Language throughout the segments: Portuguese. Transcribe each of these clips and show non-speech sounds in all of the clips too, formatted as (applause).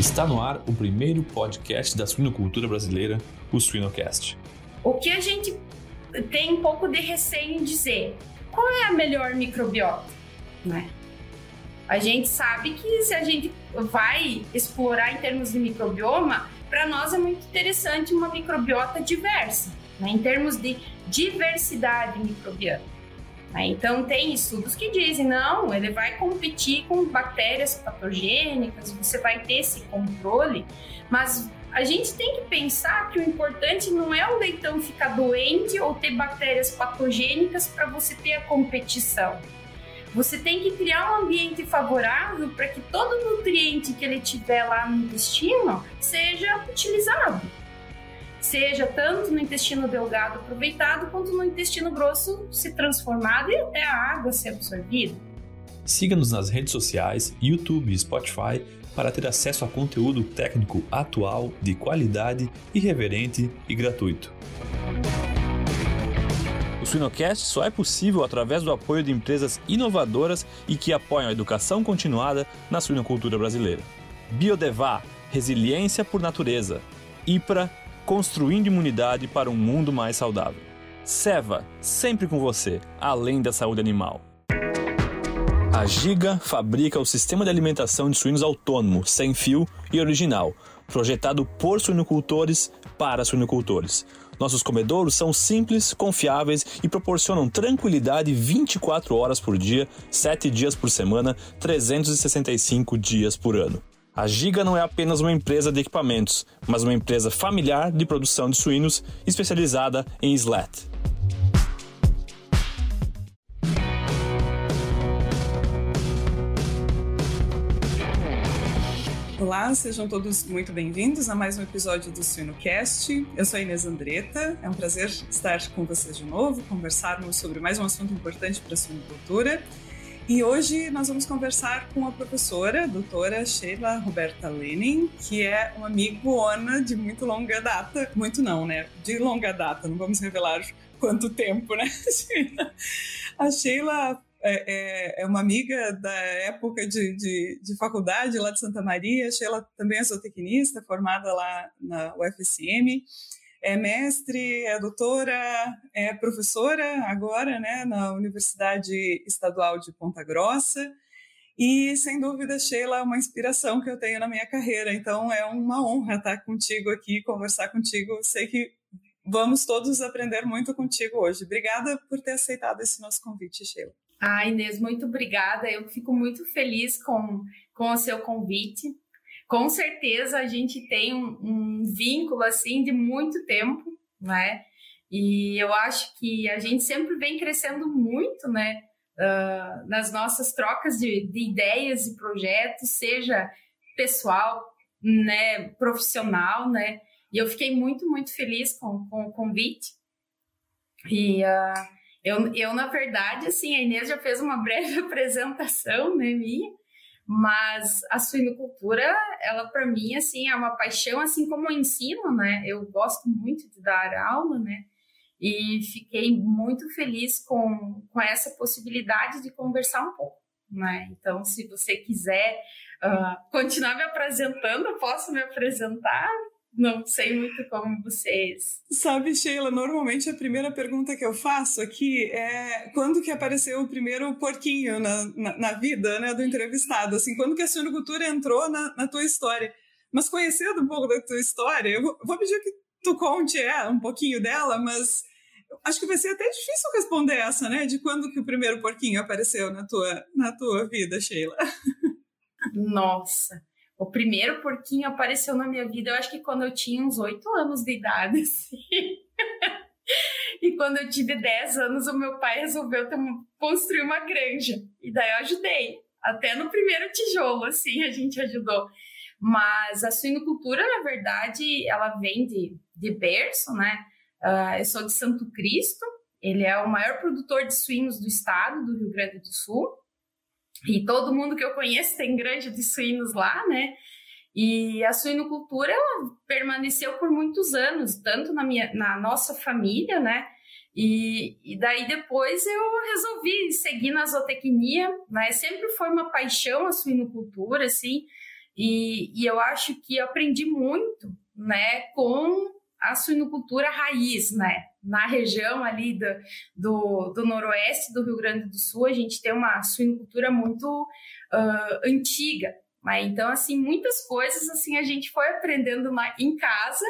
Está no ar o primeiro podcast da suinocultura brasileira, o Suinocast. O que a gente tem um pouco de receio em dizer, qual é a melhor microbiota, né? A gente sabe que se a gente vai explorar em termos de microbioma, para nós é muito interessante uma microbiota diversa, né? em termos de diversidade microbiana. Né? Então, tem estudos que dizem, não, ele vai competir com bactérias patogênicas, você vai ter esse controle, mas a gente tem que pensar que o importante não é o leitão ficar doente ou ter bactérias patogênicas para você ter a competição. Você tem que criar um ambiente favorável para que todo nutriente que ele tiver lá no intestino seja utilizado seja tanto no intestino delgado aproveitado quanto no intestino grosso se transformado e até a água ser absorvida. Siga-nos nas redes sociais, YouTube e Spotify para ter acesso a conteúdo técnico atual, de qualidade, irreverente e gratuito. O Suinocast só é possível através do apoio de empresas inovadoras e que apoiam a educação continuada na suinocultura brasileira. Biodevá, resiliência por natureza. IPRA, construindo imunidade para um mundo mais saudável. Seva, sempre com você, além da saúde animal. A Giga fabrica o sistema de alimentação de suínos autônomo, sem fio e original, projetado por suinocultores para suinocultores. Nossos comedouros são simples, confiáveis e proporcionam tranquilidade 24 horas por dia, 7 dias por semana, 365 dias por ano. A Giga não é apenas uma empresa de equipamentos, mas uma empresa familiar de produção de suínos especializada em slat. Olá, sejam todos muito bem-vindos a mais um episódio do Suinocast. Eu sou a Inês Andretta, é um prazer estar com vocês de novo, conversarmos sobre mais um assunto importante para a suinocultura. E hoje nós vamos conversar com a professora, a doutora Sheila Roberta Lenin, que é uma amigona de muito longa data. Muito não, né? De longa data, não vamos revelar quanto tempo, né? (laughs) a Sheila é, é, é, uma amiga da época de, de, de, faculdade lá de Santa Maria. Sheila também é zootecnista, formada lá na UFSM é mestre, é doutora, é professora agora, né, na Universidade Estadual de Ponta Grossa. E, sem dúvida, Sheila é uma inspiração que eu tenho na minha carreira. Então, é uma honra estar contigo aqui, conversar contigo. Sei que vamos todos aprender muito contigo hoje. Obrigada por ter aceitado esse nosso convite, Sheila. Ah, Inês, muito obrigada. Eu fico muito feliz com, com o seu convite com certeza a gente tem um, um vínculo assim de muito tempo, né? E eu acho que a gente sempre vem crescendo muito, né? Uh, nas nossas trocas de, de, ideias e projetos, seja pessoal, né, profissional, né? E eu fiquei muito, muito feliz com, com o convite. E uh, eu, eu, na verdade, assim, a Inês já fez uma breve (laughs) apresentação, né, minha, mas a suinocultura, ela para mim assim é uma paixão, assim como o ensino, né? Eu gosto muito de dar aula, né? E fiquei muito feliz com, com essa possibilidade de conversar um pouco, né? Então, se você quiser uh, continuar me apresentando, posso me apresentar não sei muito como vocês. Sabe, Sheila, normalmente a primeira pergunta que eu faço aqui é quando que apareceu o primeiro porquinho na, na, na vida né, do entrevistado? Assim, quando que a suinocultura entrou na, na tua história? Mas conhecendo um pouco da tua história, eu vou pedir que tu conte é, um pouquinho dela, mas acho que vai ser até difícil responder essa, né? De quando que o primeiro porquinho apareceu na tua, na tua vida, Sheila. Nossa, o primeiro porquinho apareceu na minha vida, eu acho que quando eu tinha uns oito anos de idade, (laughs) assim. e quando eu tive 10 anos, o meu pai resolveu construir uma granja. E daí eu ajudei. Até no primeiro tijolo, assim, a gente ajudou. Mas a suinocultura, na verdade, ela vem de, de berço, né? Uh, eu sou de Santo Cristo, ele é o maior produtor de suínos do estado, do Rio Grande do Sul. E todo mundo que eu conheço tem granja de suínos lá, né? E a suinocultura ela permaneceu por muitos anos, tanto na, minha, na nossa família, né? E, e daí depois eu resolvi seguir na zootecnia, né? Sempre foi uma paixão a suinocultura, assim. E, e eu acho que aprendi muito, né, com a suinocultura raiz, né? Na região ali do, do, do, noroeste do Rio Grande do Sul, a gente tem uma suinocultura muito uh, antiga, né? Então, assim, muitas coisas assim a gente foi aprendendo na, em casa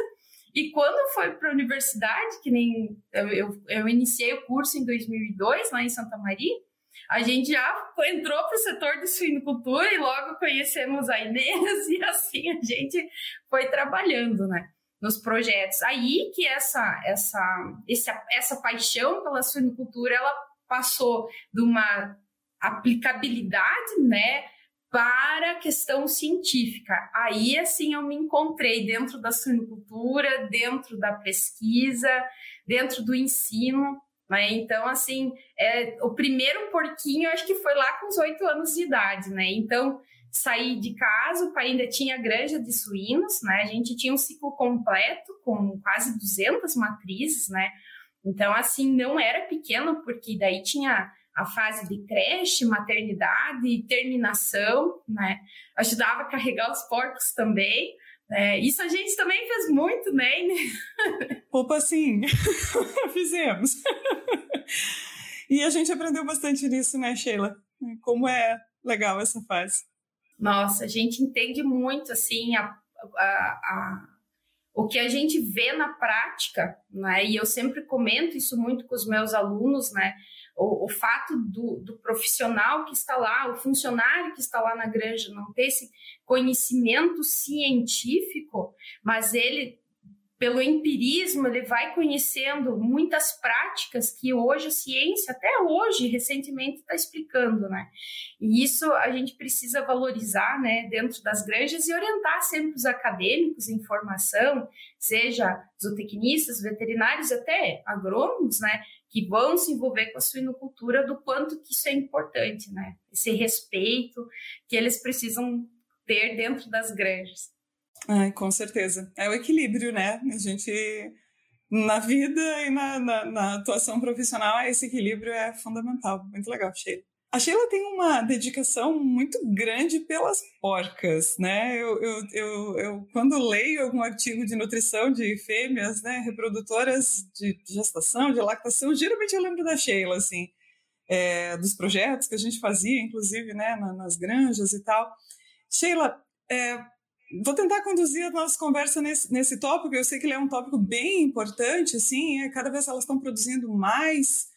e quando foi para a universidade, que nem eu, eu, eu, iniciei o curso em 2002 lá em Santa Maria, a gente já entrou para o setor de suinocultura e logo conhecemos a Inês (laughs) e assim a gente foi trabalhando, né? Nos projetos. Aí que essa, essa, essa, essa paixão pela suinocultura, ela passou de uma aplicabilidade, né? para a questão científica. Aí, assim, eu me encontrei dentro da suinocultura, dentro da pesquisa, dentro do ensino. Né? Então, assim, é, o primeiro porquinho, eu acho que foi lá com os oito anos de idade, né? Então, saí de casa, o pai ainda tinha granja de suínos, né? A gente tinha um ciclo completo com quase 200 matrizes, né? Então, assim, não era pequeno, porque daí tinha a fase de creche, maternidade, terminação, né? Ajudava a carregar os porcos também. É, isso a gente também fez muito, né? (laughs) Opa, sim, (laughs) fizemos. e a gente aprendeu bastante nisso, né, Sheila? Como é legal essa fase. Nossa, a gente entende muito, assim, a, a, a o que a gente vê na prática, né? E eu sempre comento isso muito com os meus alunos, né? o, o fato do, do, profissional que está lá, o funcionário que está lá na granja, não ter esse conhecimento científico, mas ele pelo empirismo, ele vai conhecendo muitas práticas que hoje a ciência, até hoje, recentemente, está explicando, né? E isso a gente precisa valorizar, né, dentro das granjas e orientar sempre os acadêmicos em formação, seja zootecnistas, veterinários, até agrônomos, né, que vão se envolver com a suinocultura, do quanto que isso é importante, né? Esse respeito que eles precisam ter dentro das granjas. Ai, com certeza. É o equilíbrio, né? A gente, na vida e na, na, na atuação profissional, esse equilíbrio é fundamental. Muito legal, Sheila. A Sheila tem uma dedicação muito grande pelas porcas, né? Eu, eu, eu, eu, quando leio algum artigo de nutrição de fêmeas, né, reprodutoras de gestação, de lactação, geralmente eu lembro da Sheila, assim, é, dos projetos que a gente fazia, inclusive, né, nas granjas e tal. Sheila, é, Vou tentar conduzir a nossa conversa nesse, nesse tópico. Eu sei que ele é um tópico bem importante, assim, é, cada vez elas estão produzindo mais.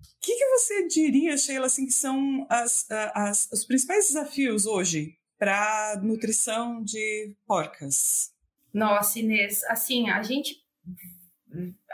O que, que você diria, Sheila, assim, que são as, as, os principais desafios hoje para nutrição de porcas? Nossa, Inês, assim, a gente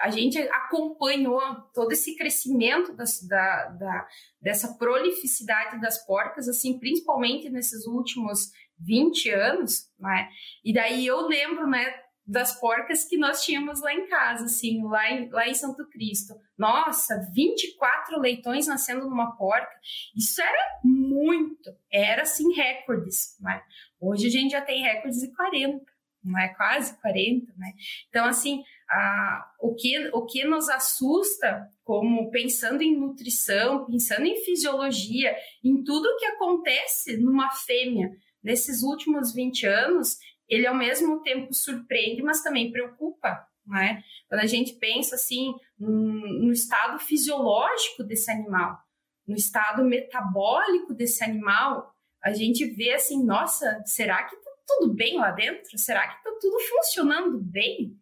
a gente acompanhou todo esse crescimento das, da, da, dessa prolificidade das porcas, assim, principalmente nesses últimos 20 anos, né? E daí eu lembro, né, das porcas que nós tínhamos lá em casa, assim, lá em, lá em Santo Cristo. Nossa, 24 leitões nascendo numa porca. Isso era muito, era assim recordes, né? Hoje a gente já tem recordes de 40, não é quase 40, né? Então assim, a, o que o que nos assusta como pensando em nutrição, pensando em fisiologia, em tudo que acontece numa fêmea, nesses últimos 20 anos, ele ao mesmo tempo surpreende, mas também preocupa, né? Quando a gente pensa assim no estado fisiológico desse animal, no estado metabólico desse animal, a gente vê assim, nossa, será que tá tudo bem lá dentro? Será que tá tudo funcionando bem,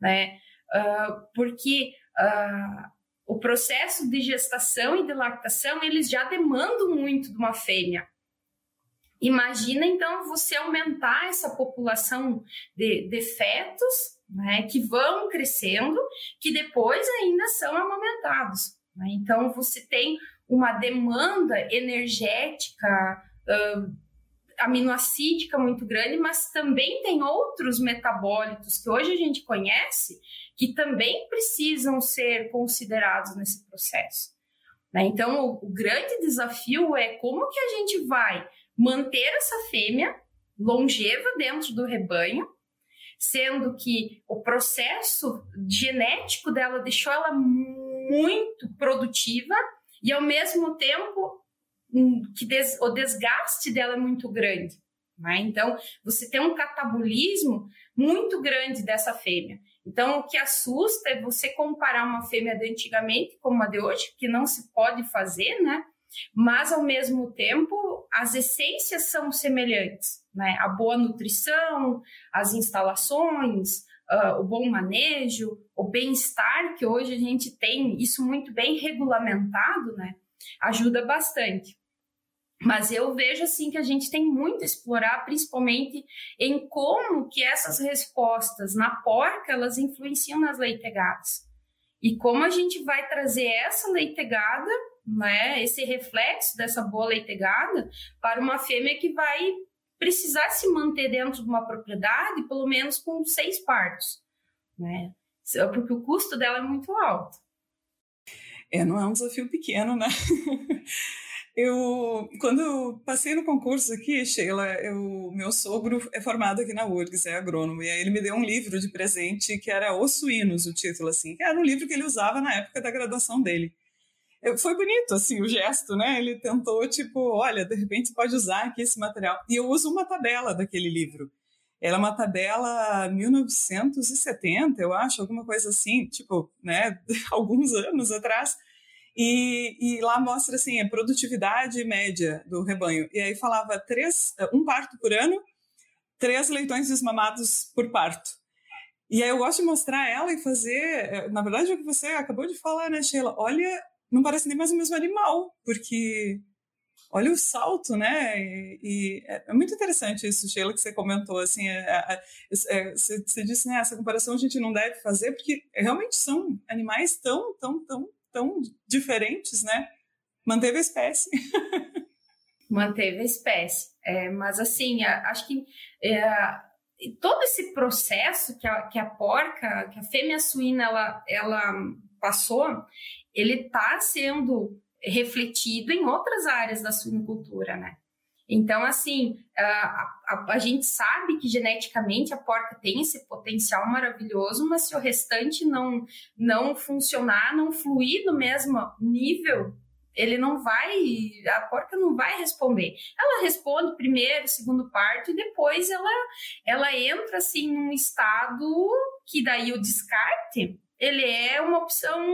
né? Uh, porque uh, o processo de gestação e de lactação eles já demandam muito de uma fêmea. Imagina então você aumentar essa população de, de fetos né, que vão crescendo, que depois ainda são amamentados. Né? Então você tem uma demanda energética, uh, aminoacídica muito grande, mas também tem outros metabólitos que hoje a gente conhece que também precisam ser considerados nesse processo. Né? Então, o, o grande desafio é como que a gente vai manter essa fêmea longeva dentro do rebanho, sendo que o processo genético dela deixou ela muito produtiva e ao mesmo tempo que des, o desgaste dela é muito grande. Né? Então, você tem um catabolismo muito grande dessa fêmea. Então, o que assusta é você comparar uma fêmea de antigamente com uma de hoje, que não se pode fazer, né? Mas, ao mesmo tempo, as essências são semelhantes, né? A boa nutrição, as instalações, uh, o bom manejo, o bem-estar, que hoje a gente tem isso muito bem regulamentado, né? Ajuda bastante. Mas eu vejo assim que a gente tem muito a explorar, principalmente em como que essas respostas na porca elas influenciam nas leitegadas. E como a gente vai trazer essa leitegada, né, esse reflexo dessa boa leitegada para uma fêmea que vai precisar se manter dentro de uma propriedade pelo menos com seis partos, né? Porque o custo dela é muito alto. É, não é um desafio pequeno, né? (laughs) Eu, quando eu passei no concurso aqui, Sheila, eu, meu sogro é formado aqui na URGS, é agrônomo, e aí ele me deu um livro de presente que era Os Suínos, o título, assim, que era um livro que ele usava na época da graduação dele. Foi bonito, assim, o gesto, né? Ele tentou, tipo, olha, de repente pode usar aqui esse material. E eu uso uma tabela daquele livro. Ela é uma tabela 1970, eu acho, alguma coisa assim, tipo, né, (laughs) alguns anos atrás, e, e, lá mostra assim a produtividade média do rebanho. E aí falava três, um parto por ano, três leitões desmamados por parto. E aí eu gosto de mostrar ela e fazer, é, na verdade é o que você acabou de falar, né, Sheila? Olha, não parece nem mais o mesmo animal, porque olha o salto, né? E, e é, é muito interessante isso, Sheila, que você comentou, assim, é, é, é, você, você disse, né, essa comparação a gente não deve fazer, porque realmente são animais tão, tão, tão tão diferentes, né? Manteve a espécie. (laughs) Manteve a espécie. É, mas, assim, acho que é, todo esse processo que a, que a porca, que a fêmea suína, ela, ela passou, ele está sendo refletido em outras áreas da suinocultura, né? Então, assim, a, a, a, gente sabe que geneticamente a porca tem esse potencial maravilhoso, mas se o restante não, não funcionar, não fluir no mesmo nível, ele não vai, a porca não vai responder. Ela responde primeiro, segundo parto, e depois ela, ela entra, assim, num estado que daí o descarte, ele é uma opção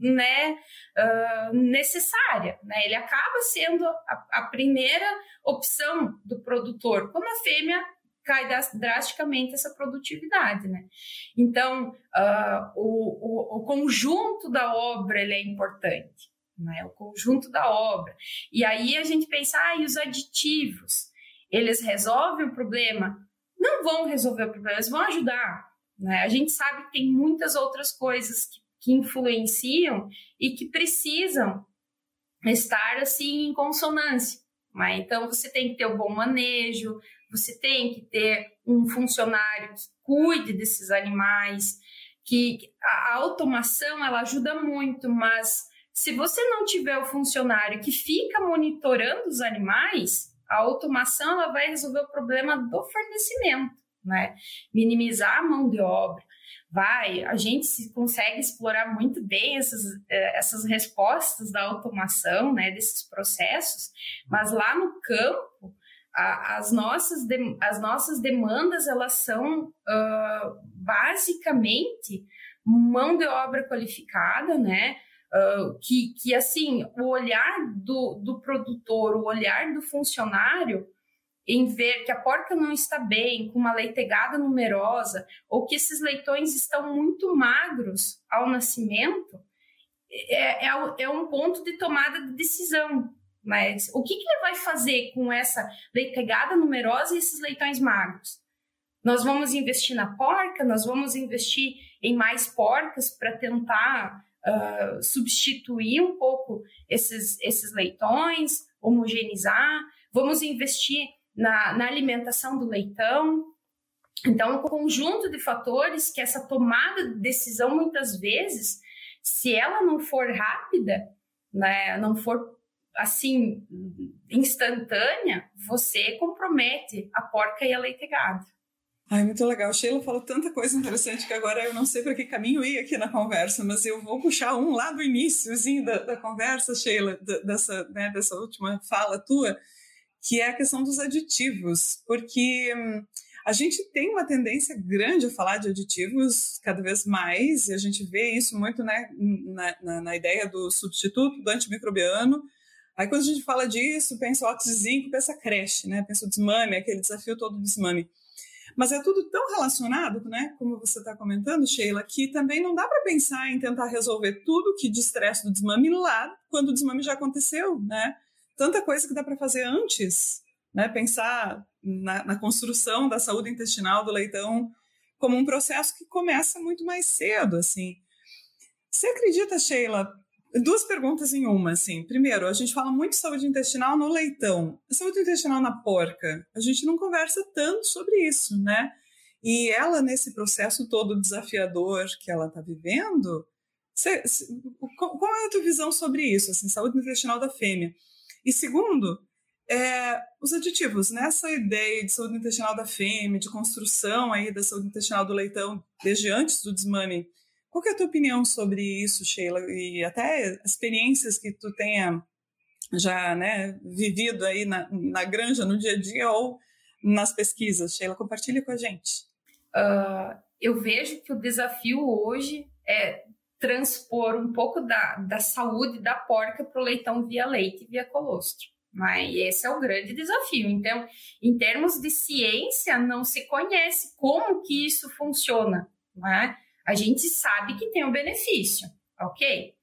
né, uh, necessária. Né? Ele acaba sendo a, a, primeira opção do produtor, como a fêmea cai drasticamente essa produtividade, né? Então, uh, o, o, o, conjunto da obra ele é importante, né? O conjunto da obra. E aí a gente pensa, ah, e os aditivos? Eles resolvem o problema? Não vão resolver o problema, eles vão ajudar. Né? A gente sabe que tem muitas outras coisas que que influenciam e que precisam estar assim em consonância. Né? Então você tem que ter o um bom manejo, você tem que ter um funcionário que cuide desses animais, que a automação ela ajuda muito, mas se você não tiver o funcionário que fica monitorando os animais, a automação ela vai resolver o problema do fornecimento, né? Minimizar a mão de obra vai, a gente consegue explorar muito bem essas, é, essas respostas da automação, né, desses processos, mas lá no campo, a, as, nossas de, as nossas demandas, elas são uh, basicamente mão de obra qualificada, né, Uh, que, que, assim, o olhar do, do produtor, o olhar do funcionário, em ver que a porca não está bem, com uma leitegada numerosa, ou que esses leitões estão muito magros ao nascimento, é, é, é um ponto de tomada de decisão. Mas o que, que ele vai fazer com essa leitegada numerosa e esses leitões magros? Nós vamos investir na porca, nós vamos investir em mais porcas para tentar uh, substituir um pouco esses, esses leitões, homogeneizar, vamos investir na, na alimentação do leitão. Então, um conjunto de fatores que essa tomada de decisão, muitas vezes, se ela não for rápida, né, não for assim instantânea, você compromete a porca e a leitegada. Ai, muito legal. Sheila falou tanta coisa interessante que agora eu não sei para que caminho ir aqui na conversa, mas eu vou puxar um lá do iníciozinho da, da conversa, Sheila, dessa, né, dessa última fala tua, que é a questão dos aditivos, porque hum, a gente tem uma tendência grande a falar de aditivos cada vez mais, e a gente vê isso muito né, na, na, na ideia do substituto do antimicrobiano. Aí quando a gente fala disso, pensa o óxido de zinco, pensa creche, né? pensa o desmame, aquele desafio todo do desmame. Mas é tudo tão relacionado, né? Como você está comentando, Sheila, que também não dá para pensar em tentar resolver tudo que de estresse do desmame lá quando o desmame já aconteceu, né? Tanta coisa que dá para fazer antes, né? Pensar na, na construção da saúde intestinal do leitão como um processo que começa muito mais cedo, assim. Você acredita, Sheila? Duas perguntas em uma, assim. Primeiro, a gente fala muito de saúde intestinal no leitão. Saúde intestinal na porca, a gente não conversa tanto sobre isso, né? E ela, nesse processo todo desafiador que ela está vivendo, cê, cê, qual é a tua visão sobre isso, assim, saúde intestinal da fêmea? E segundo, é, os aditivos, nessa ideia de saúde intestinal da fêmea, de construção aí da saúde intestinal do leitão desde antes do desmame, qual é a tua opinião sobre isso, Sheila? E até experiências que tu tenha já né, vivido aí na, na granja, no dia a dia ou nas pesquisas. Sheila, compartilha com a gente. Uh, eu vejo que o desafio hoje é transpor um pouco da, da saúde da porca para o leitão via leite e via colostro. E esse é o grande desafio. Então, em termos de ciência, não se conhece como que isso funciona. Né? A gente sabe que tem um benefício, ok?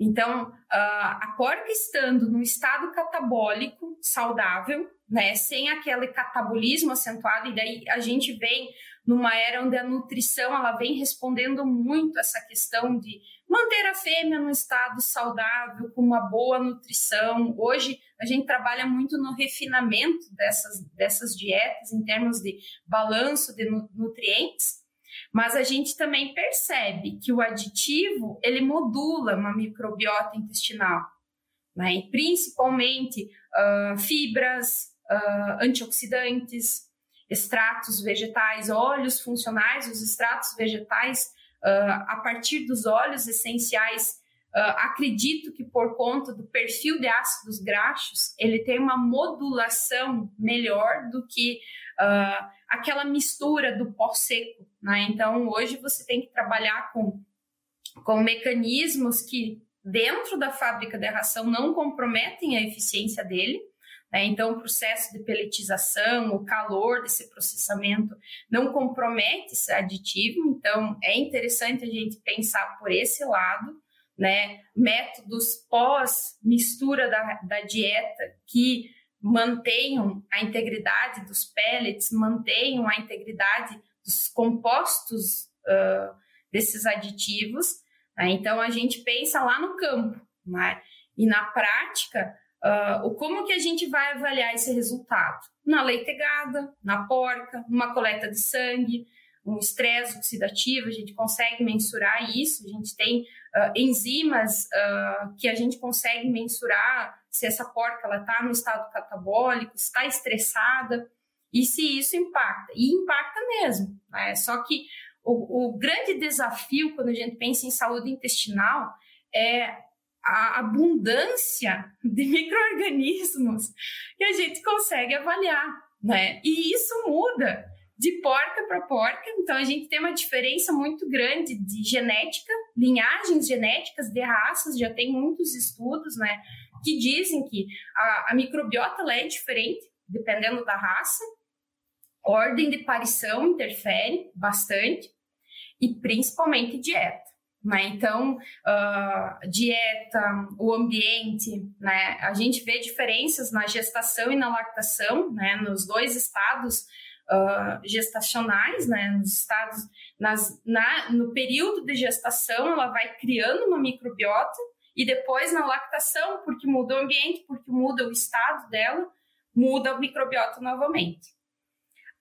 Então, a porca estando no estado catabólico saudável, né, sem aquele catabolismo acentuado, e daí a gente vem numa era onde a nutrição ela vem respondendo muito essa questão de manter a fêmea no estado saudável, com uma boa nutrição. Hoje a gente trabalha muito no refinamento dessas, dessas dietas em termos de balanço de nutrientes, mas a gente também percebe que o aditivo ele modula uma microbiota intestinal, né? Principalmente uh, fibras, uh, antioxidantes, extratos vegetais, óleos funcionais, os extratos vegetais uh, a partir dos óleos essenciais, uh, acredito que por conta do perfil de ácidos graxos, ele tem uma modulação melhor do que uh, aquela mistura do pó seco. Né? Então, hoje você tem que trabalhar com, com mecanismos que, dentro da fábrica de ração, não comprometem a eficiência dele, né? Então, o processo de peletização, o calor desse processamento não compromete esse aditivo, então é interessante a gente pensar por esse lado. Né? Métodos pós-mistura da, da dieta que mantenham a integridade dos pellets, mantenham a integridade dos compostos uh, desses aditivos. Né? Então, a gente pensa lá no campo. Né? E na prática, Uh, como que a gente vai avaliar esse resultado? Na leitegada, na porca, numa coleta de sangue, um estresse oxidativo, a gente consegue mensurar isso, a gente tem uh, enzimas uh, que a gente consegue mensurar se essa porca está no estado catabólico, está estressada, e se isso impacta. E impacta mesmo. Né? Só que o, o grande desafio quando a gente pensa em saúde intestinal é a abundância de micro-organismos que a gente consegue avaliar, né? E isso muda de porca para porca, então a gente tem uma diferença muito grande de genética, linhagens genéticas de raças, já tem muitos estudos, né, que dizem que a, a microbiota é diferente dependendo da raça, ordem de aparição interfere bastante e principalmente dieta. Né? Então, uh, dieta, o ambiente, né? a gente vê diferenças na gestação e na lactação, né? nos dois estados uh, gestacionais, né? nos estados, nas, na, no período de gestação, ela vai criando uma microbiota e depois na lactação, porque muda o ambiente, porque muda o estado dela, muda a microbiota novamente.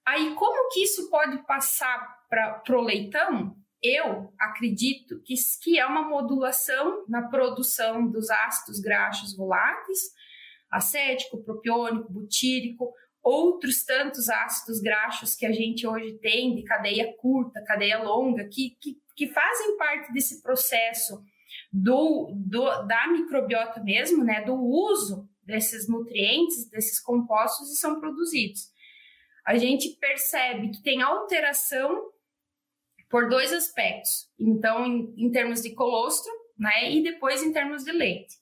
Aí, como que isso pode passar para o leitão? Eu acredito que, que é uma modulação na produção dos ácidos graxos voláteis, acético, propiônico, butírico, outros tantos ácidos graxos que a gente hoje tem de cadeia curta, cadeia longa, que, que, que fazem parte desse processo do, do, da microbiota mesmo, né, do uso desses nutrientes, desses compostos e são produzidos. A gente percebe que tem alteração por dois aspectos. Então, em, em termos de colostro, né, e depois em termos de leite.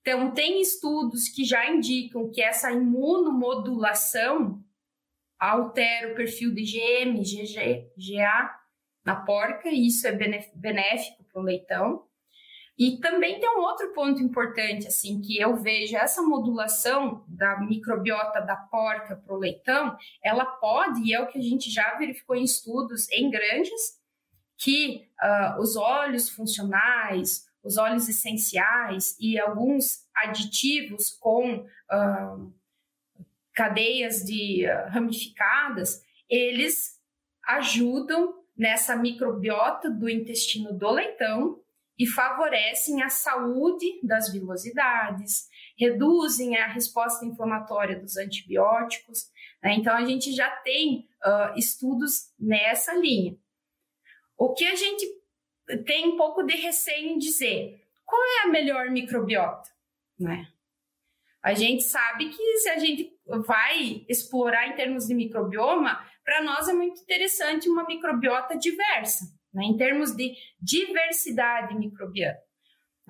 Então, tem estudos que já indicam que essa imunomodulação altera o perfil de GM, GG, GA na porca, e isso é benéfico para o leitão. E também tem um outro ponto importante, assim, que eu vejo essa modulação da microbiota da porca para o leitão, ela pode, e é o que a gente já verificou em estudos em granjas, que uh, os óleos funcionais, os óleos essenciais e alguns aditivos com uh, cadeias de uh, ramificadas, eles ajudam nessa microbiota do intestino do leitão e favorecem a saúde das vilosidades, reduzem a resposta inflamatória dos antibióticos. Né? Então, a gente já tem uh, estudos nessa linha. O que a gente tem um pouco de receio em dizer, qual é a melhor microbiota? Né? A gente sabe que se a gente vai explorar em termos de microbioma, para nós é muito interessante uma microbiota diversa né, em termos de diversidade microbiana.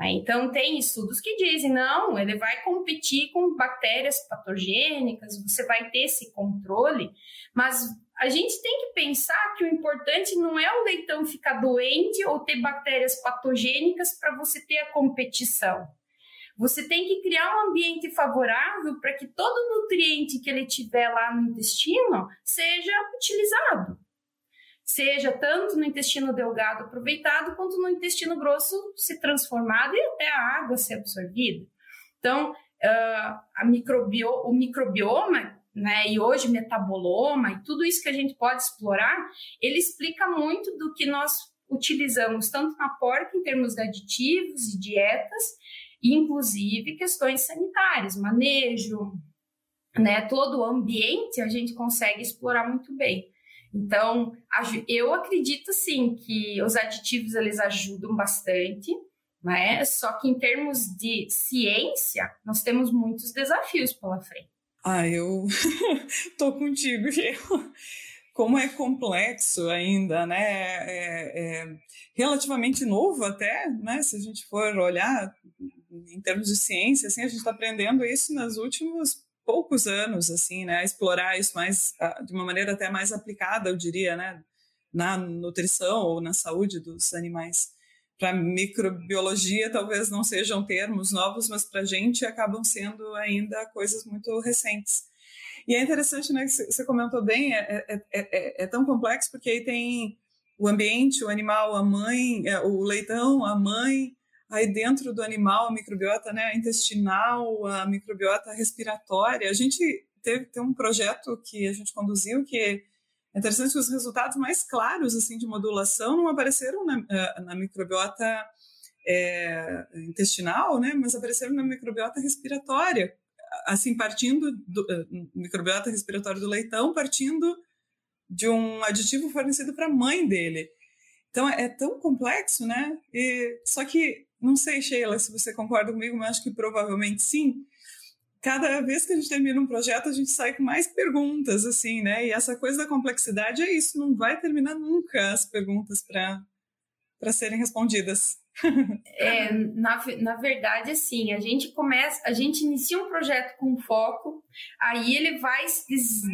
Então, tem estudos que dizem, não, ele vai competir com bactérias patogênicas, você vai ter esse controle, mas a gente tem que pensar que o importante não é o leitão ficar doente ou ter bactérias patogênicas para você ter a competição. Você tem que criar um ambiente favorável para que todo nutriente que ele tiver lá no intestino seja utilizado seja tanto no intestino delgado aproveitado, quanto no intestino grosso se transformado e até a água ser absorvida. Então, uh, a microbio, o microbioma, né, e hoje metaboloma, e tudo isso que a gente pode explorar, ele explica muito do que nós utilizamos tanto na porca em termos de aditivos e dietas, inclusive questões sanitárias, manejo, né, todo o ambiente a gente consegue explorar muito bem. Então, eu acredito sim que os aditivos eles ajudam bastante, né? Só que em termos de ciência, nós temos muitos desafios pela frente. Ah, eu (laughs) tô contigo, Como é complexo ainda, né? É, é relativamente novo até, né? Se a gente for olhar em termos de ciência, assim, a gente está aprendendo isso nos últimos poucos anos, assim, né, explorar isso mais ah, de uma maneira até mais aplicada, eu diria, né, na nutrição ou na saúde dos animais. Para microbiologia, talvez não sejam termos novos, mas para a gente acabam sendo ainda coisas muito recentes. E é interessante, né, que você comentou bem, é, é, é, é, tão complexo porque aí tem o ambiente, o animal, a mãe, o leitão, a mãe, aí dentro do animal, a microbiota né, intestinal, a microbiota respiratória. A gente teve, teve um projeto que a gente conduziu que é interessante que os resultados mais claros assim de modulação não apareceram na, eh, na microbiota é, intestinal, né, mas apareceram na microbiota respiratória, assim partindo do uh, microbiota respiratória do leitão, partindo de um aditivo fornecido para a mãe dele. Então é tão complexo, né? E, só que não sei, Sheila, se você concorda comigo, mas acho que provavelmente sim. Cada vez que a gente termina um projeto, a gente sai com mais perguntas, assim, né? E essa coisa da complexidade é isso, não vai terminar nunca as perguntas para serem respondidas. (laughs) É, na, na verdade, assim, a gente começa, a gente inicia um projeto com foco, aí ele vai se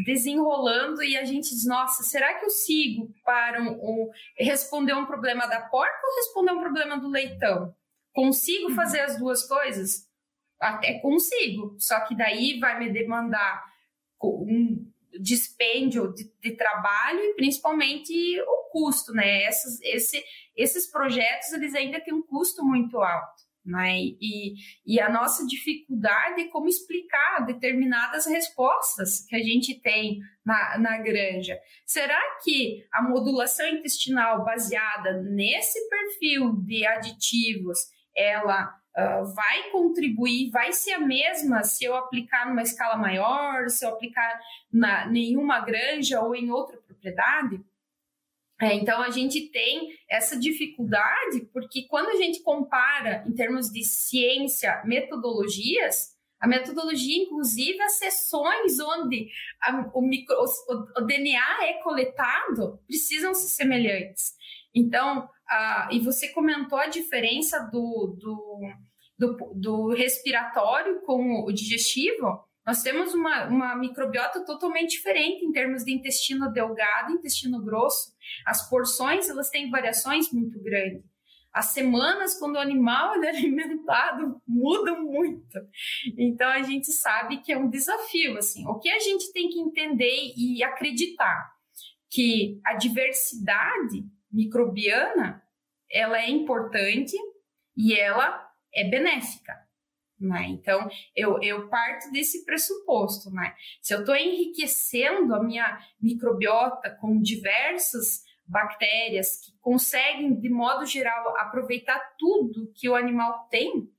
desenrolando e a gente diz, nossa, será que eu sigo para um, um, responder um problema da porca ou responder um problema do leitão? Consigo fazer as duas coisas? Até consigo, só que daí vai me demandar um dispêndio de, de trabalho e principalmente o custo, né? Essas, esse, esses projetos eles ainda têm um custo muito alto. Né? E, e a nossa dificuldade é como explicar determinadas respostas que a gente tem na, na granja. Será que a modulação intestinal baseada nesse perfil de aditivos ela uh, vai contribuir, vai ser a mesma se eu aplicar numa escala maior, se eu aplicar na nenhuma granja ou em outra propriedade? É, então a gente tem essa dificuldade porque quando a gente compara em termos de ciência, metodologias, A metodologia, inclusive, as sessões onde a, o, micro, o, o, DNA é coletado precisam ser semelhantes. Então, e você comentou a diferença do, do, do, do respiratório com o digestivo. Nós temos uma, uma microbiota totalmente diferente em termos de intestino delgado intestino grosso. As porções, elas têm variações muito grandes. As semanas, quando o animal é alimentado, mudam muito. Então, a gente sabe que é um desafio, assim. O que a gente tem que entender e acreditar? Que a diversidade microbiana, ela é importante e ela é benéfica. Né? Então, eu, eu parto desse pressuposto. Né? Se eu estou enriquecendo a minha microbiota com diversas bactérias que conseguem, de modo geral, aproveitar tudo que o animal tem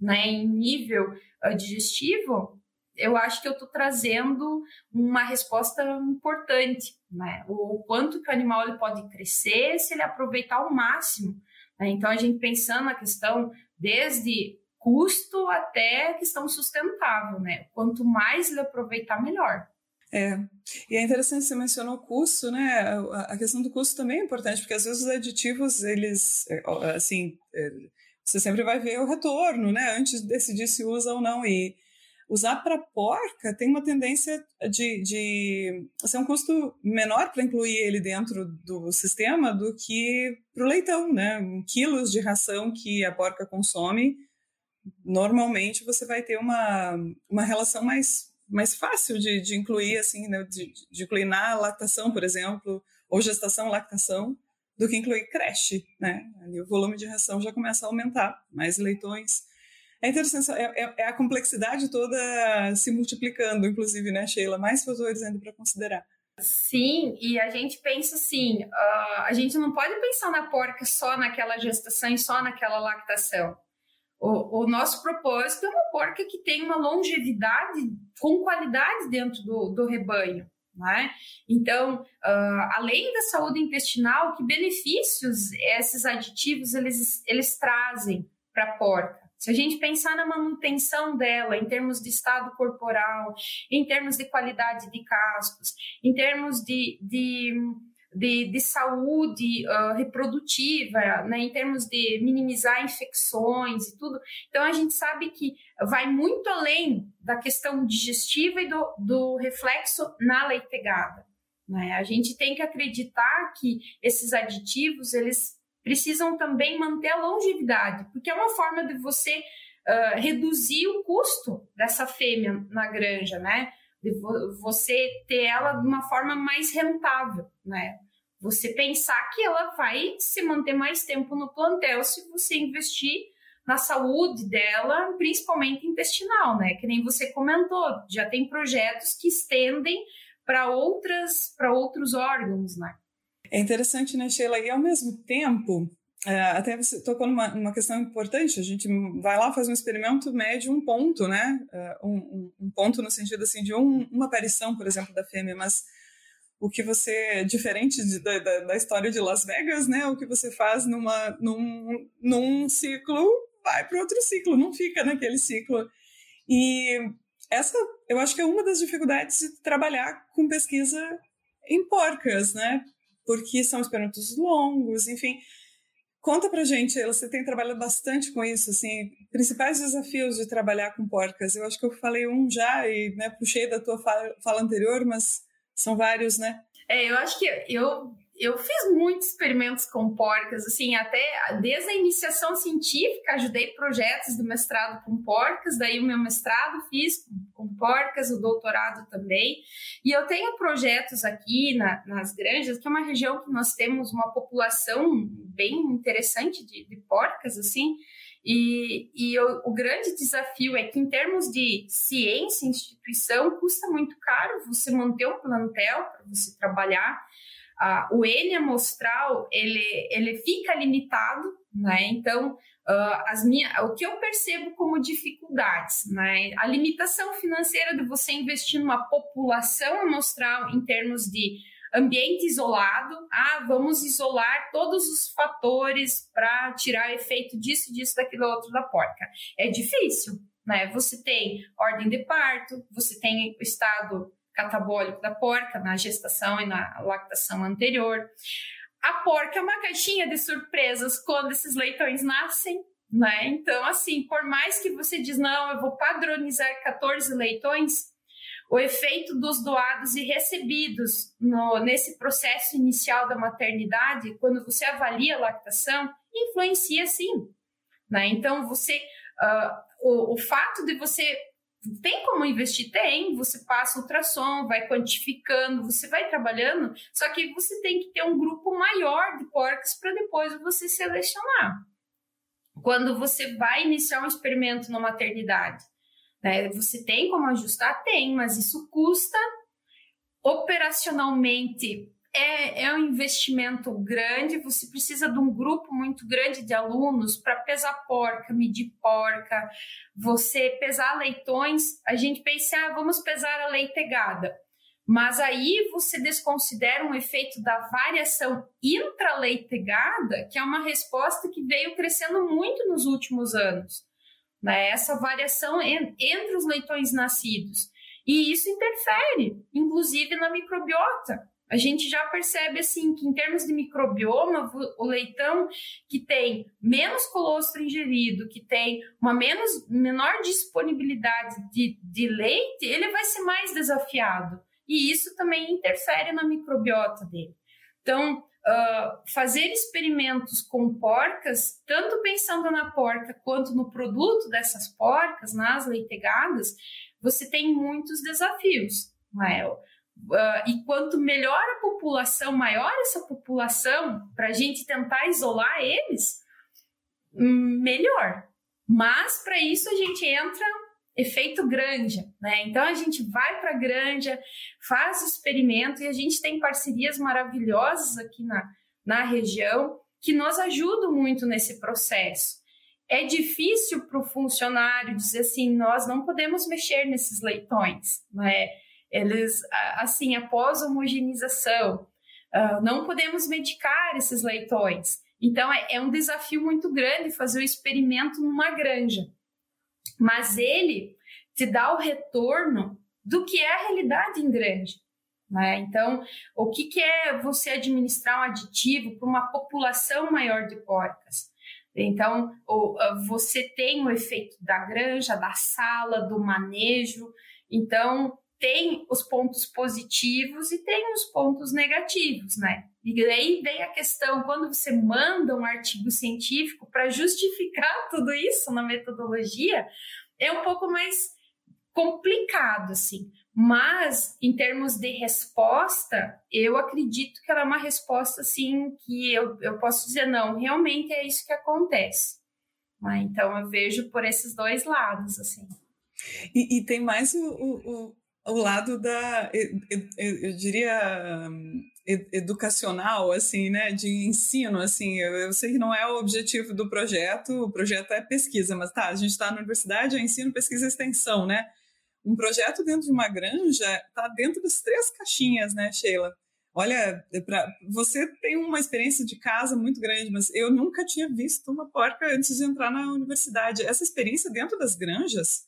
né, em nível uh, digestivo, eu acho que eu estou trazendo uma resposta importante. Né? O, quanto que o animal ele pode crescer se ele aproveitar ao máximo. Né? Então, a gente pensando na questão desde custo até questão sustentável, né? Quanto mais ele aproveitar, melhor. É, e é interessante você mencionou o custo, né? A questão do custo também é importante, porque às vezes os aditivos, eles, é, assim, é, você sempre vai ver o retorno, né? Antes de decidir se usa ou não. E usar para porca tem uma tendência de, de ser um custo menor para incluir ele dentro do sistema do que para o leitão, né? Quilos de ração que a porca consome normalmente você vai ter uma, uma relação mais, mais fácil de, de incluir, assim, né? de, de incluir na lactação, por exemplo, ou gestação, lactação, do que incluir creche, né? Ali o volume de ração já começa a aumentar, mais leitões. É interessante, é, é, é a complexidade toda se multiplicando, inclusive, né, Sheila? Mais fatores ainda para considerar. Sim, e a gente pensa assim, uh, a gente não pode pensar na porca só naquela gestação e só naquela lactação. O, o, nosso propósito é uma porca que tem uma longevidade com qualidade dentro do, do rebanho. Né? Então, uh, além da saúde intestinal, que benefícios esses aditivos eles, eles trazem para a porca? Se a gente pensar na manutenção dela em termos de estado corporal, em termos de qualidade de cascos, em termos de, de de, de saúde uh, reprodutiva, né, em termos de minimizar infecções e tudo. Então, a gente sabe que vai muito além da questão digestiva e do, do reflexo na leitegada. Né? A gente tem que acreditar que esses aditivos, eles precisam também manter a longevidade, porque é uma forma de você uh, reduzir o custo dessa fêmea na granja, né? De você ter ela de uma forma mais rentável, né? Você pensar que ela vai se manter mais tempo no plantel se você investir na saúde dela, principalmente intestinal, né? Que nem você comentou, já tem projetos que estendem para outras para outros órgãos, né? É interessante, né, Sheila? E ao mesmo tempo, é, até você tocou numa, numa questão importante. A gente vai lá, faz um experimento, mede um ponto, né? É, um, um, ponto no sentido assim de um, uma aparição, por exemplo, da fêmea, mas o que você, diferente de, da, da, história de Las Vegas, né? O que você faz numa, num, num ciclo vai para outro ciclo, não fica naquele ciclo. E essa, eu acho que é uma das dificuldades de trabalhar com pesquisa em porcas, né? Porque são experimentos longos, enfim. Conta pra gente, você tem trabalhado bastante com isso, assim, principais desafios de trabalhar com porcas. Eu acho que eu falei um já e né, puxei da tua fala, fala anterior, mas são vários, né? É, eu acho que eu, eu fiz muitos experimentos com porcas, assim, até desde a iniciação científica, ajudei projetos do mestrado com porcas, daí o meu mestrado fiz com porcas, o doutorado também. E eu tenho projetos aqui na, nas granjas, que é uma região que nós temos uma população bem interessante de, de porcas, assim, e, e o, o, grande desafio é que, em termos de ciência, instituição, custa muito caro você manter um plantel para você trabalhar. O N amostral, ele, ele fica limitado, né? Então, uh, as minha, o que eu percebo como dificuldades, né? A limitação financeira de você investir numa população amostral em termos de ambiente isolado. Ah, vamos isolar todos os fatores para tirar efeito disso, disso, daquilo outro da porca. É difícil. né? Você tem ordem de parto, você tem o estado catabólico da porca na gestação e na lactação anterior. A porca é uma caixinha de surpresas quando esses leitões nascem, né? Então, assim, por mais que você diz, não, eu vou padronizar 14 leitões, o efeito dos doados e recebidos no, nesse processo inicial da maternidade, quando você avalia a lactação, influencia sim. Né? Então, você, uh, o, o fato de você tem como investir? Tem. Você passa ultrassom, vai quantificando, você vai trabalhando, só que você tem que ter um grupo maior de porcos para depois você selecionar. Quando você vai iniciar um experimento na maternidade, né, você tem como ajustar? Tem, mas isso custa operacionalmente é, é um investimento grande, você precisa de um grupo muito grande de alunos para pesar porca, medir porca, você pesar leitões. A gente pensa, ah, vamos pesar a leitegada. Mas aí você desconsidera um efeito da variação intraleitegada, que é uma resposta que veio crescendo muito nos últimos anos. Né? Essa variação entre os leitões nascidos. E isso interfere, inclusive, na microbiota a gente já percebe assim que em termos de microbioma, o leitão que tem menos colostro ingerido, que tem uma menos, menor disponibilidade de, de leite, ele vai ser mais desafiado. E isso também interfere na microbiota dele. Então, uh, fazer experimentos com porcas, tanto pensando na porca quanto no produto dessas porcas, nas leitegadas, você tem muitos desafios. Não é? Uh, e quanto melhor a população, maior essa população, para a gente tentar isolar eles, melhor. Mas para isso a gente entra efeito granja, né? Então a gente vai para a granja, faz o experimento e a gente tem parcerias maravilhosas aqui na, na região que nos ajudam muito nesse processo. É difícil para o funcionário dizer assim, nós não podemos mexer nesses leitões, né? Eles, assim, após homogeneização, ah, não podemos medicar esses leitões. Então, é, é um desafio muito grande fazer o experimento numa granja. Mas ele te dá o retorno do que é a realidade em granja. Né? Então, o que, que é você administrar um aditivo para uma população maior de porcas? Então, você tem o efeito da granja, da sala, do manejo. Então, tem os pontos positivos e tem os pontos negativos, né? E daí vem a questão, quando você manda um artigo científico para justificar (laughs) tudo isso na metodologia, é um pouco mais complicado, assim. Mas, em termos de resposta, eu acredito que ela é uma resposta, assim, que eu, eu posso dizer, não, realmente é isso que acontece. Né? Então, eu vejo por esses dois lados, assim. E, e tem mais o, o lado da, eu, diria, educacional, assim, né, de ensino, assim, eu, sei que não é o objetivo do projeto, o projeto é pesquisa, mas tá, a gente está na universidade, é ensino, pesquisa e extensão, né, um projeto dentro de uma granja está dentro das três caixinhas, né, Sheila? Olha, é pra, você tem uma experiência de casa muito grande, mas eu nunca tinha visto uma porca antes de entrar na universidade. Essa experiência dentro das granjas,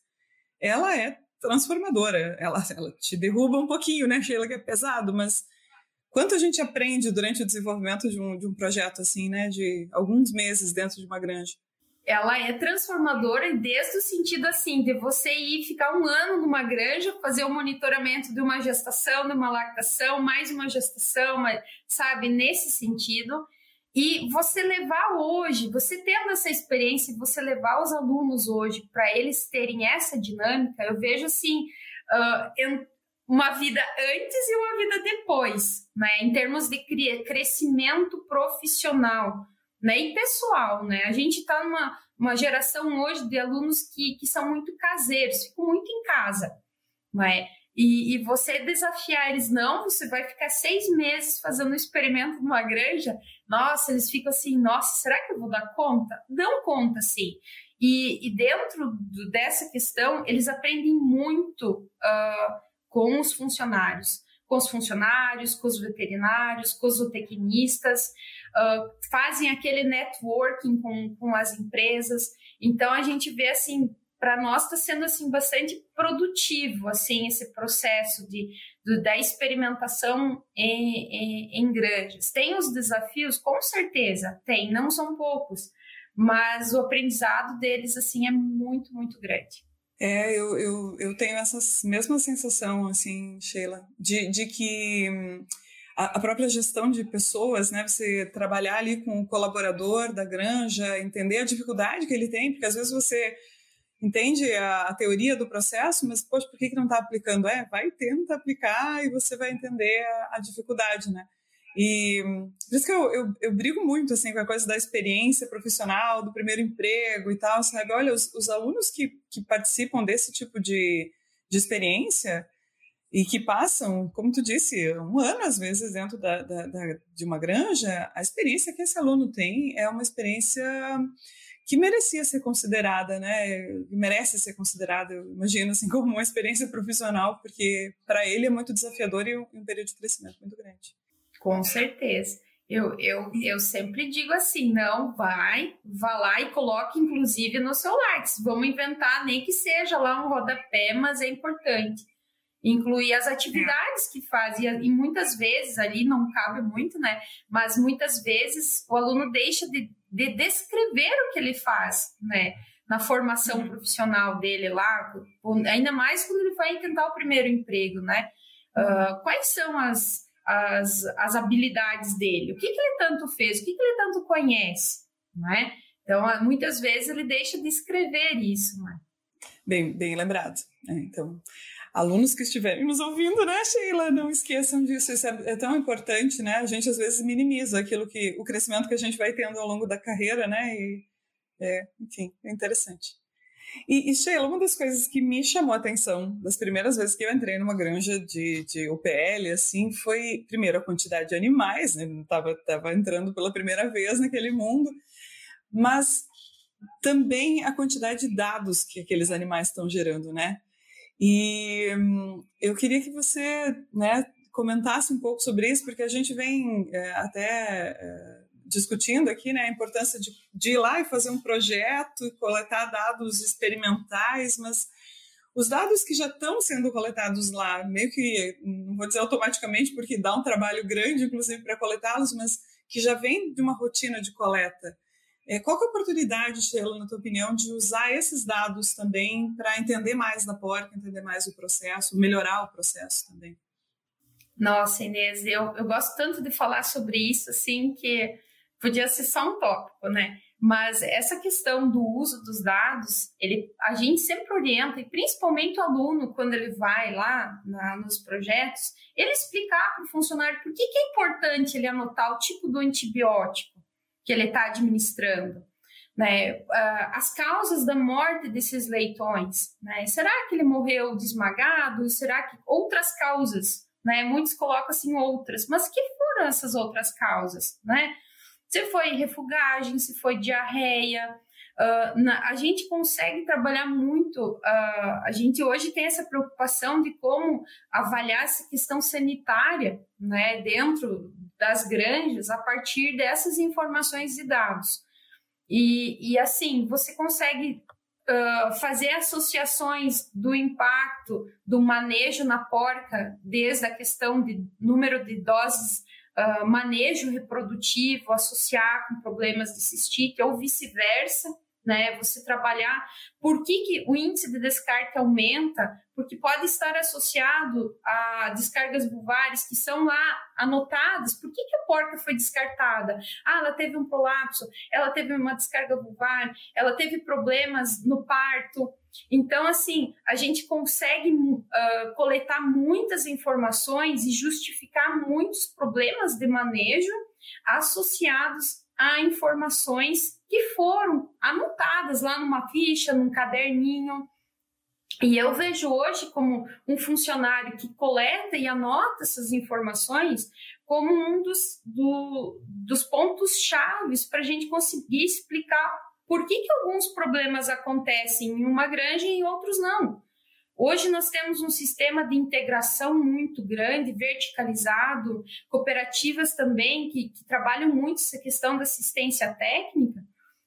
ela é transformadora. Ela, ela te derruba um pouquinho, né, Sheila, que é pesado, mas quanto a gente aprende durante o desenvolvimento de um, de um projeto assim, né, de alguns meses dentro de uma granja? Ela é transformadora desde o sentido assim de você ir ficar um ano numa granja, fazer o um monitoramento de uma gestação, de uma lactação, mais uma gestação, sabe, nesse sentido. E você levar hoje, você tendo essa experiência, você levar os alunos hoje para eles terem essa dinâmica, eu vejo assim uh, uma vida antes e uma vida depois, né? Em termos de crescimento profissional, né? E pessoal, né? A gente está numa uma geração hoje de alunos que, que são muito caseiros, ficam muito em casa, não é? E, e, você desafiar eles, não, você vai ficar seis meses fazendo um experimento numa granja. Nossa, eles ficam assim, nossa, será que eu vou dar conta? Dão conta, sim. E, e dentro do, dessa questão, eles aprendem muito uh, com os funcionários, com os funcionários, com os veterinários, com os zootecnistas, uh, fazem aquele networking com, com as empresas. Então, a gente vê assim, para nós está sendo assim bastante produtivo assim esse processo de, de da experimentação em, em, em, granjas. Tem os desafios, com certeza, tem, não são poucos, mas o aprendizado deles assim é muito muito grande. É, eu, eu, eu tenho essa mesma sensação, assim, Sheila, de, de que hum, a, própria gestão de pessoas, né? Você trabalhar ali com o colaborador da granja, entender a dificuldade que ele tem, porque às vezes você entende a, a teoria do processo, mas, poxa, por que, que não está aplicando? É, vai tenta aplicar e você vai entender a, a dificuldade, né? E por isso que eu, eu, eu, brigo muito assim, com a coisa da experiência profissional, do primeiro emprego e tal, sabe? Olha, os, os alunos que, que participam desse tipo de, de experiência e que passam, como tu disse, um ano às vezes dentro da, da, da, de uma granja, a experiência que esse aluno tem é uma experiência que merecia ser considerada, né? Merece ser considerada, eu imagino, assim, como uma experiência profissional, porque para ele é muito desafiador e um, um período de crescimento muito grande. Com certeza. Eu, eu, eu sempre digo assim, não, vai, vá lá e coloque inclusive no seu likes. Vamos inventar, nem que seja lá um rodapé, mas é importante. Incluir as atividades que faz, e, muitas vezes ali não cabe muito, né? Mas muitas vezes o aluno deixa de, de descrever o que ele faz, né? Na formação uhum. profissional dele lá, ainda mais quando ele vai tentar o primeiro emprego, né? Uh, quais são as, as, as habilidades dele, o que, que ele tanto fez, o que, que ele tanto conhece, né? Então, muitas vezes ele deixa de escrever isso, né? Bem, bem lembrado. É, então, alunos que estiverem nos ouvindo, né, Sheila, não esqueçam disso. Isso é, é, tão importante, né? A gente às vezes minimiza aquilo que o crescimento que a gente vai tendo ao longo da carreira, né? E, é, enfim, é interessante. E, e, Sheila, uma das coisas que me chamou a atenção das primeiras vezes que eu entrei numa granja de, de UPL, assim, foi, primeiro, a quantidade de animais, né? Estava tava entrando pela primeira vez naquele mundo, mas também a quantidade de dados que aqueles animais estão gerando, né? E hum, eu queria que você, né, comentasse um pouco sobre isso, porque a gente vem é, até é, discutindo aqui né, a importância de, de ir lá e fazer um projeto coletar dados experimentais, mas os dados que já estão sendo coletados lá, meio que, não vou dizer automaticamente, porque dá um trabalho grande, inclusive, para coletá-los, mas que já vem de uma rotina de coleta. É, qual é a oportunidade, Sheila, na tua opinião, de usar esses dados também para entender mais da porca, entender mais o processo, melhorar o processo também? Nossa, Inês, eu, eu gosto tanto de falar sobre isso, assim, que podia ser só um tópico, né? Mas essa questão do uso dos dados, ele, a gente sempre orienta, e principalmente o aluno, quando ele vai lá na, nos projetos, ele explicar para o funcionário por que, que é importante ele anotar o tipo do antibiótico que ele está administrando. Né, ah, as causas da morte desses leitões. Né? Será que ele morreu desmagado? Será que outras causas? Né? Muitos colocam assim outras, mas que foram essas outras causas? Né? Se foi refugagem, se foi diarreia. Uh, na, a gente consegue trabalhar muito. Uh, a gente hoje tem essa preocupação de como avaliar essa questão sanitária né, dentro das granjas a partir dessas informações e dados. E, e assim, você consegue uh, fazer associações do impacto do manejo na porca, desde a questão de número de doses uh, manejo reprodutivo, associar com problemas de cistite ou vice-versa, né? Você trabalhar por que, que o índice de descarte aumenta, porque pode estar associado a descargas vulvares que são lá anotadas. Por que, que a porca foi descartada? Ah, ela teve um prolapso, ela teve uma descarga vulvar, ela teve problemas no parto. Então, assim, a gente consegue uh, coletar muitas informações e justificar muitos problemas de manejo associados a informações que foram anotadas lá numa ficha, num caderninho. E eu vejo hoje como um funcionário que coleta e anota essas informações como um dos, do, dos pontos chaves para a gente conseguir explicar por que, que alguns problemas acontecem em uma granja e outros não? Hoje nós temos um sistema de integração muito grande, verticalizado, cooperativas também que, que trabalham muito essa questão da assistência técnica,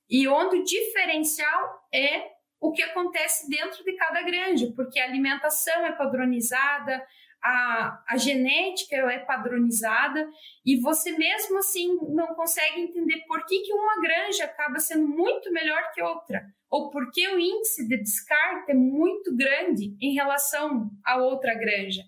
e onde o diferencial é o que acontece dentro de cada granja, porque a alimentação é padronizada, a, a genética é padronizada e você mesmo assim não consegue entender por que, que uma granja acaba sendo muito melhor que outra ou por que o índice de descarte é muito grande em relação a outra granja.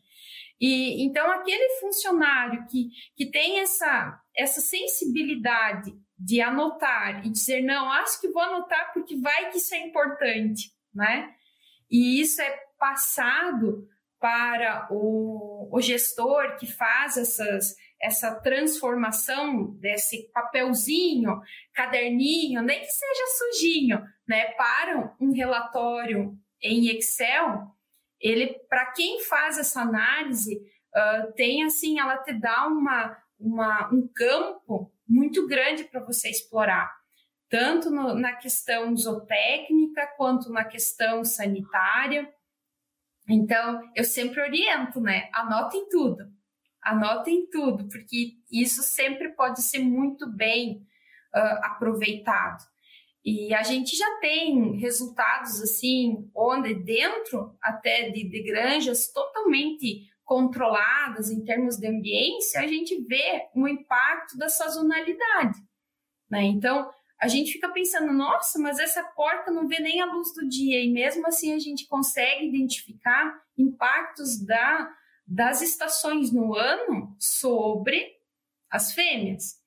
E então aquele funcionário que, que tem essa, essa sensibilidade de anotar e dizer não, acho que vou anotar porque vai que isso é importante, né? E isso é passado para o, o gestor que faz essas, essa transformação desse papelzinho, caderninho, nem que seja sujinho, né, para um relatório em Excel, ele, para quem faz essa análise, uh, tem assim, ela te dá uma, uma, um campo muito grande para você explorar, tanto no, na questão zootécnica quanto na questão sanitária. Então, eu sempre oriento, né? Anotem tudo, anotem tudo, porque isso sempre pode ser muito bem uh, aproveitado. E a gente já tem resultados assim, onde dentro até de, de granjas totalmente controladas em termos de ambiência, a gente vê o impacto da sazonalidade. Né? Então, a gente fica pensando, nossa, mas essa porca não vê nem a luz do dia, e mesmo assim a gente consegue identificar impactos da, das estações no ano sobre as fêmeas.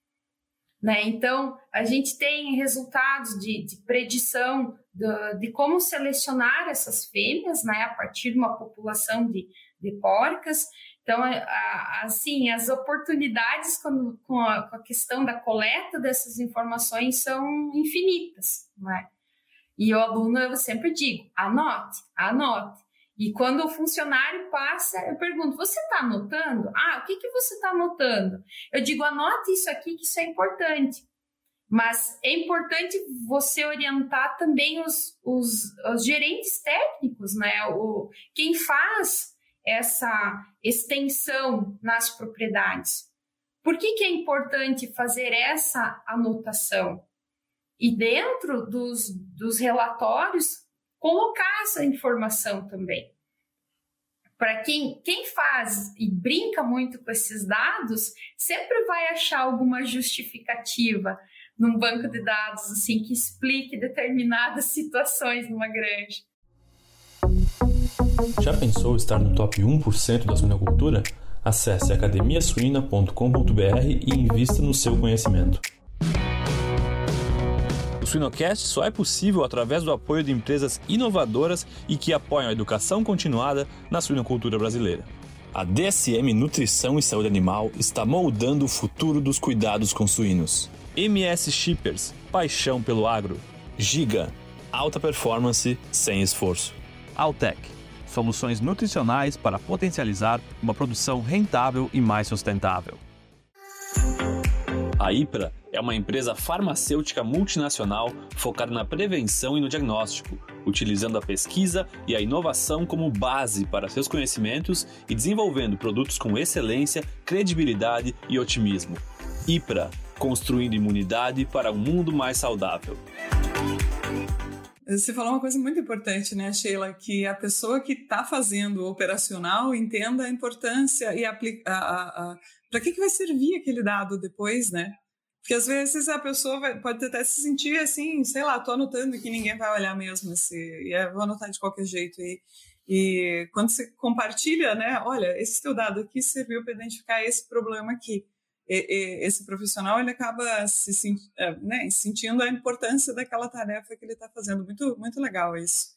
Né? Então, a gente tem resultados de, de predição de, de, como selecionar essas fêmeas né, a partir de uma população de, de porcas. Então, assim, as oportunidades com, com, a, com a questão da coleta dessas informações são infinitas, né? E o aluno, eu sempre digo, anote, anote. E quando o funcionário passa, eu pergunto: você está anotando? Ah, o que, que você está anotando? Eu digo: anote isso aqui, que isso é importante. Mas é importante você orientar também os, os, os gerentes técnicos, né? O, quem faz essa extensão nas propriedades. Por que, que é importante fazer essa anotação? E dentro dos, dos relatórios, colocar essa informação também. Para quem, quem faz e brinca muito com esses dados, sempre vai achar alguma justificativa num banco de dados assim que explique determinadas (laughs) situações numa granja. Já pensou estar no top 1% da suinocultura? Acesse academiasuina.com.br e invista no seu conhecimento. O Suinocast só é possível através do apoio de empresas inovadoras e que apoiam a educação continuada na suinocultura brasileira. A DSM Nutrição e Saúde Animal está moldando o futuro dos cuidados com suínos. MS Shippers, paixão pelo agro. Giga, alta performance sem esforço. Altec, soluções nutricionais para potencializar uma produção rentável e mais sustentável. A IPRA é uma empresa farmacêutica multinacional focada na prevenção e no diagnóstico, utilizando a pesquisa e a inovação como base para seus conhecimentos e desenvolvendo produtos com excelência, credibilidade e otimismo. IPRA construindo imunidade para um mundo mais saudável. Você falou uma coisa muito importante, né, Sheila? Que a pessoa que está fazendo o operacional entenda a importância e aplica. Para que, que vai servir aquele dado depois, né? Porque às vezes a pessoa vai, pode até se sentir assim, sei lá, tô anotando que ninguém vai olhar mesmo, assim, e vou anotar de qualquer jeito. E, e quando você compartilha, né, olha, esse teu dado aqui serviu para identificar esse problema aqui esse profissional ele acaba se é, né, sentindo a importância daquela tarefa que ele está fazendo. Muito, muito legal isso.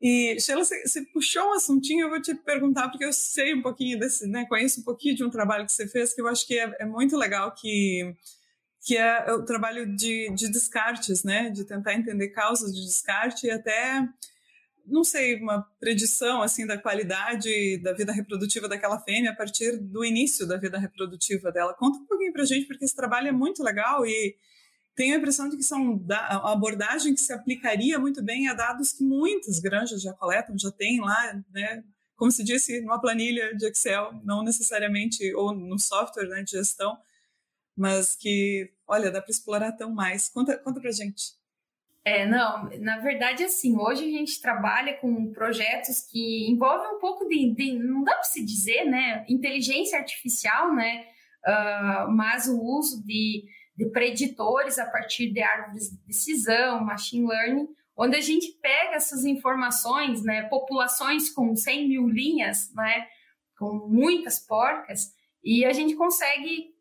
E, Sheila, você, puxou um assuntinho, eu vou te perguntar, porque eu sei um pouquinho desse, né, conheço um pouquinho de um trabalho que você fez, que eu acho que é, é muito legal, que, que é o trabalho de, de descartes, né, de tentar entender causas de descarte e até não sei, uma predição assim da qualidade da vida reprodutiva daquela fêmea a partir do início da vida reprodutiva dela. Conta um pouquinho para a gente, porque esse trabalho é muito legal e tenho a impressão de que são uma abordagem que se aplicaria muito bem a dados que muitas granjas já coletam, já têm lá, né? Como se disse, numa planilha de Excel, não necessariamente, ou no software né, de gestão, mas que, olha, dá para explorar tão mais. Conta, conta para gente. É, não, na verdade, assim, hoje a gente trabalha com projetos que envolvem um pouco de, de não dá para se dizer, né, inteligência artificial, né, uh, mas o uso de, de preditores a partir de árvores de decisão, machine learning, onde a gente pega essas informações, né, populações com 100 mil linhas, né, com muitas porcas, e a gente consegue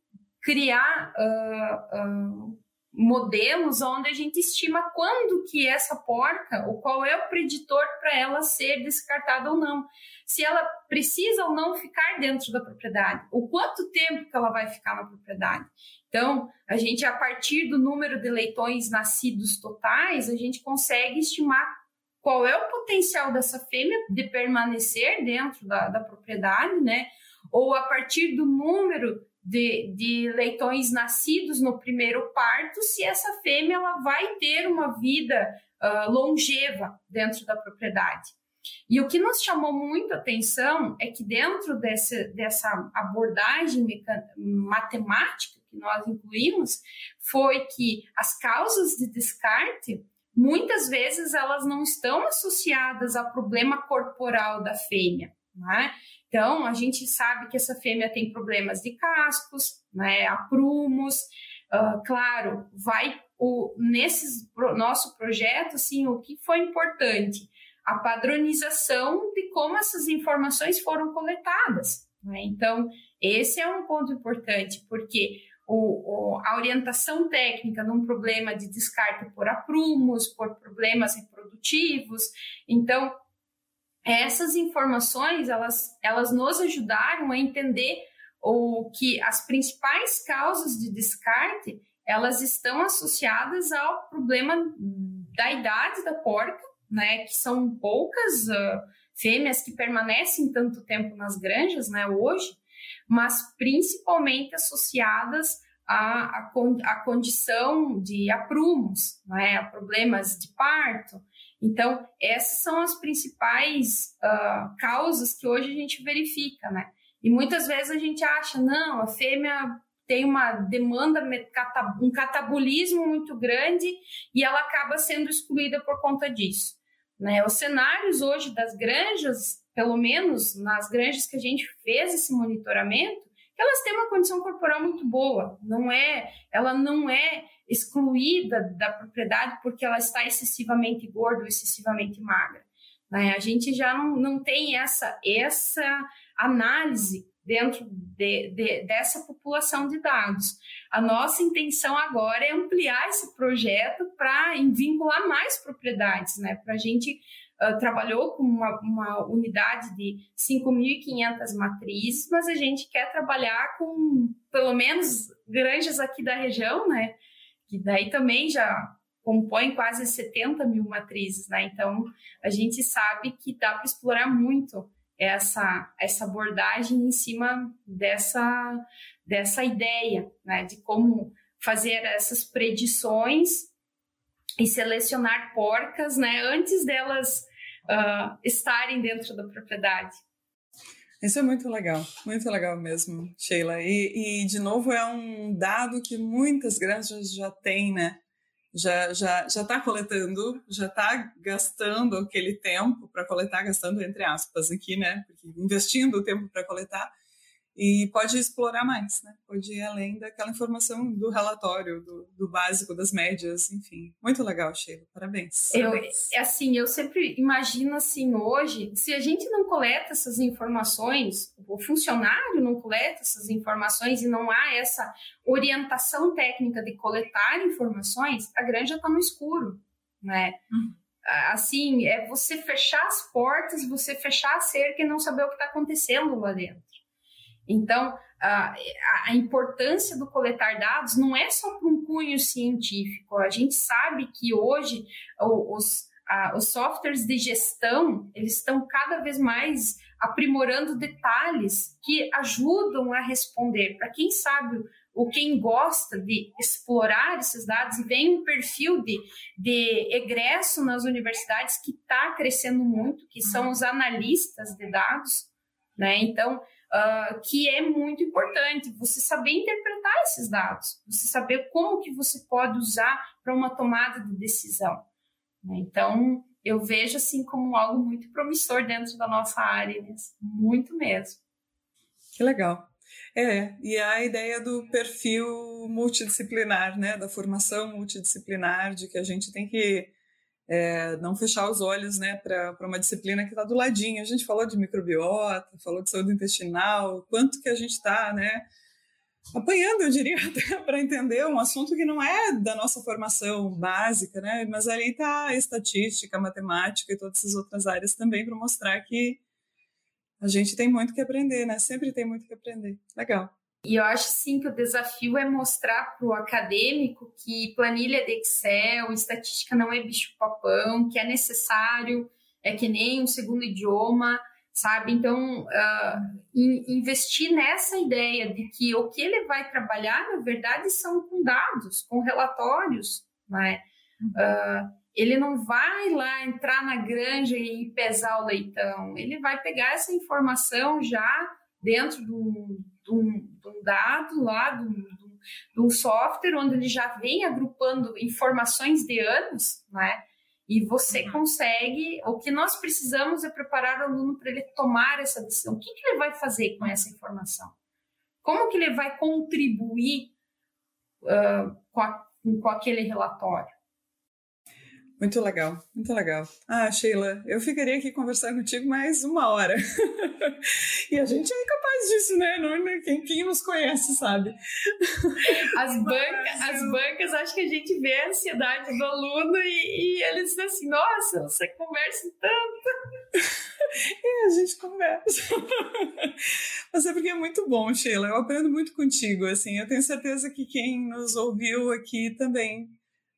criar uh, uh, modelos onde a gente estima quando que essa porca, ou qual é o preditor para ela ser descartada ou não. Se ela precisa ou não ficar dentro da propriedade, o quanto tempo que ela vai ficar na propriedade. Então, a gente, a partir do número de leitões nascidos totais, a gente consegue estimar qual é o potencial dessa fêmea de permanecer dentro da, da propriedade, né? Ou a partir do número de, de leitões nascidos no primeiro parto, se essa fêmea ela vai ter uma vida uh, longeva dentro da propriedade. E o que nos chamou muito atenção é que dentro desse, dessa abordagem matemática que nós incluímos, foi que as causas de descarte muitas vezes elas não estão associadas ao problema corporal da fêmea. Né? Então, a gente sabe que essa fêmea tem problemas de cascos, né, aprumos. Uh, claro, vai o, nesse nosso projeto, assim, o que foi importante? A padronização de como essas informações foram coletadas. Né? Então, esse é um ponto importante, porque o, o, a orientação técnica num problema de descarte por aprumos, por problemas reprodutivos. Então, essas informações elas, elas nos ajudaram a entender o que as principais causas de descarte elas estão associadas ao problema da idade da porca, né, que são poucas uh, fêmeas que permanecem tanto tempo nas granjas, né, hoje, mas principalmente associadas à, à, à condição de aprumos, né, a problemas de parto, então, essas são as principais uh, causas que hoje a gente verifica, né? E muitas vezes a gente acha, não, a fêmea tem uma demanda, um catabolismo muito grande e ela acaba sendo excluída por conta disso. Né? Os cenários hoje das granjas, pelo menos nas granjas que a gente fez esse monitoramento, elas têm uma condição corporal muito boa. Não é, ela não é excluída da propriedade porque ela está excessivamente gorda ou excessivamente magra. Né? A gente já não, não tem essa, essa análise dentro de, de, dessa população de dados. A nossa intenção agora é ampliar esse projeto para vincular mais propriedades, né? Para a gente trabalhou com uma, uma unidade de 5.500 matrizes, mas a gente quer trabalhar com pelo menos granjas aqui da região, né? que daí também já compõe quase 70 mil matrizes, né? Então, a gente sabe que dá para explorar muito essa, essa abordagem em cima dessa, dessa ideia, né? De como fazer essas predições e selecionar porcas, né? Antes delas uh, estarem dentro da propriedade. Isso é muito legal, muito legal mesmo, Sheila. E, e, de novo, é um dado que muitas granjas já têm, né? Já já já está coletando, já está gastando aquele tempo para coletar, gastando entre aspas aqui, né? Porque investindo o tempo para coletar e pode explorar mais, né? Pode ir além daquela informação do relatório, do, do básico, das médias, enfim. Muito legal, Sheila. Parabéns. Eu, é assim, eu sempre imagino assim, hoje, se a gente não coleta essas informações, o funcionário não coleta essas informações e não há essa orientação técnica de coletar informações, a granja está no escuro, né? Uhum assim, é você fechar as portas, você fechar a cerca e não saber o que está acontecendo lá dentro. Então, a, a, importância do coletar dados não é só para um cunho científico. A gente sabe que hoje os, a, os softwares de gestão eles estão cada vez mais aprimorando detalhes que ajudam a responder. Para quem sabe ou quem gosta de explorar esses dados e um perfil de, de egresso nas universidades que está crescendo muito, que são os analistas de dados, né? Então, uh, que é muito importante você saber interpretar esses dados, você saber como que você pode usar para uma tomada de decisão. Né? Então, eu vejo assim como algo muito promissor dentro da nossa área, muito mesmo. Que legal. É, e a ideia do perfil multidisciplinar, né, da formação multidisciplinar, de que a gente tem que é, não fechar os olhos né, para uma disciplina que está do ladinho. A gente falou de microbiota, falou de saúde intestinal, quanto que a gente está né, apanhando, eu diria, (laughs) para entender um assunto que não é da nossa formação básica, né? Mas ali está estatística, matemática e todas essas outras áreas também para mostrar que a gente tem muito que aprender, né? Sempre tem muito que aprender. Legal. E eu acho sim que o desafio é mostrar para o acadêmico que planilha de Excel, estatística não é bicho-papão, que é necessário, é que nem um segundo idioma, sabe? Então, uh, investir nessa ideia de que o que ele vai trabalhar, na verdade, são com dados, com relatórios, né? Uh, ele não vai lá entrar na granja e pesar o leitão, ele vai pegar essa informação já dentro de um, de um, um dado lá, de um, de um software, onde ele já vem agrupando informações de anos, né? E você uhum. consegue. O que nós precisamos é preparar o aluno para ele tomar essa decisão. O que, que ele vai fazer com essa informação? Como que ele vai contribuir uh, com, a, com aquele relatório? Muito legal, muito legal. Ah, Sheila, eu ficaria aqui conversando contigo mais uma hora. (laughs) e a gente é capaz disso, né? Não, é quem, quem nos conhece sabe. As, (laughs) banca, as bancas, acho que a gente vê a ansiedade do aluno e, e eles dizem assim: nossa, você conversa tanto. e (laughs) a gente conversa. (laughs) Mas é porque é muito bom, Sheila. Eu aprendo muito contigo. Assim, eu tenho certeza que quem nos ouviu aqui também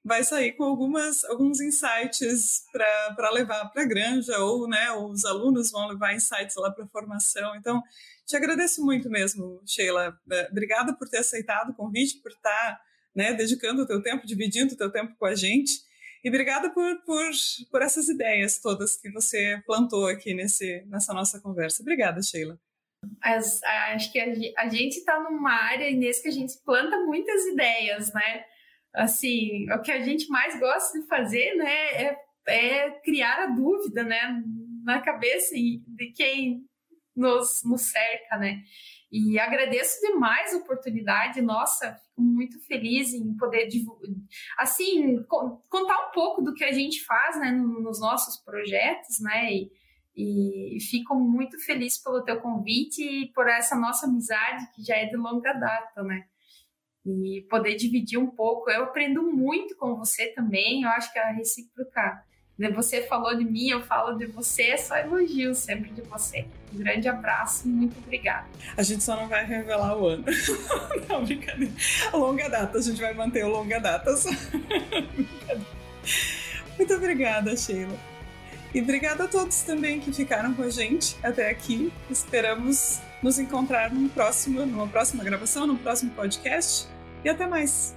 vai sair com algumas, alguns insights para levar para a granja, ou né, os alunos vão levar insights lá para a formação. Então, te agradeço muito mesmo, Sheila. É, obrigada por ter aceitado o convite, por estar né, dedicando o teu tempo, dividindo o teu tempo com a gente. E obrigada por, por, por essas ideias todas que você plantou aqui nesse, nessa nossa conversa. Obrigada, Sheila. As, acho que a, a gente está numa área, Inês, que a gente planta muitas ideias, né? assim, o que a gente mais gosta de fazer, né, é, é criar a dúvida, né, na cabeça de quem nos, nos cerca, né. E agradeço demais a oportunidade, nossa, fico muito feliz em poder, assim, contar um pouco do que a gente faz, né, nos nossos projetos, né, e, e fico muito feliz pelo teu convite e por essa nossa amizade que já é de longa data, né e poder dividir um pouco. Eu aprendo muito com você também, eu acho que é a recíproca. Você falou de mim, eu falo de você, é só elogio sempre de você. Um grande abraço, muito obrigada. A gente só não vai revelar o ano. (laughs) não, brincadeira. Longa data, a gente vai manter o longa data. (laughs) muito obrigada, Sheila. E obrigada a todos também que ficaram com a gente até aqui. Esperamos nos encontrar num próximo, numa próxima gravação, num próximo podcast. E até mais!